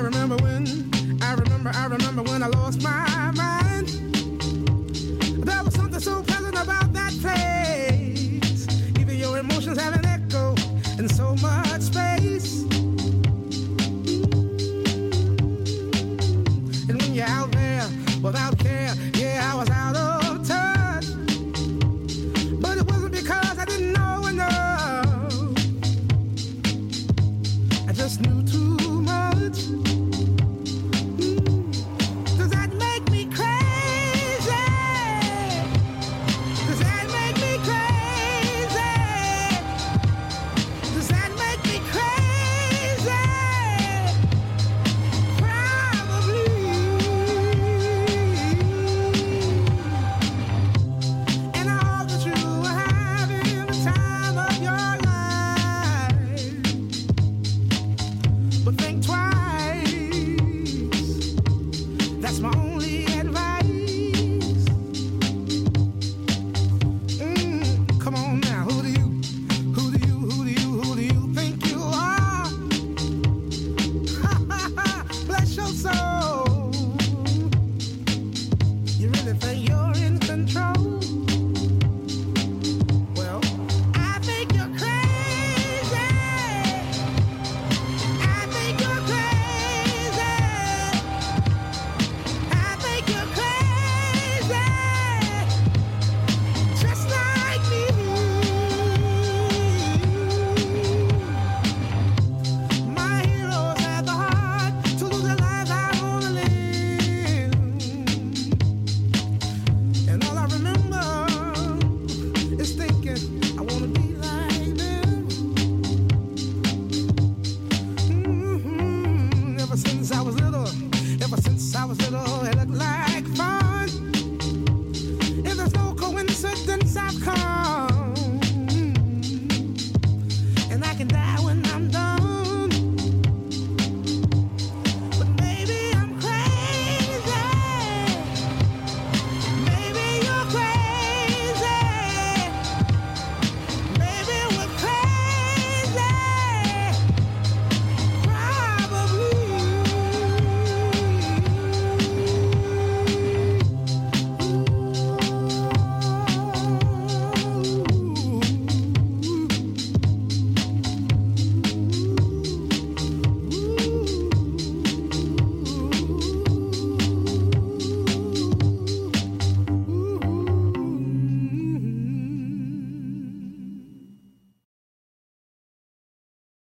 I remember when, I remember, I remember when I lost my mind. There was something so pleasant about that place. Even your emotions have an echo in so much ever since I was little, it looked like fun.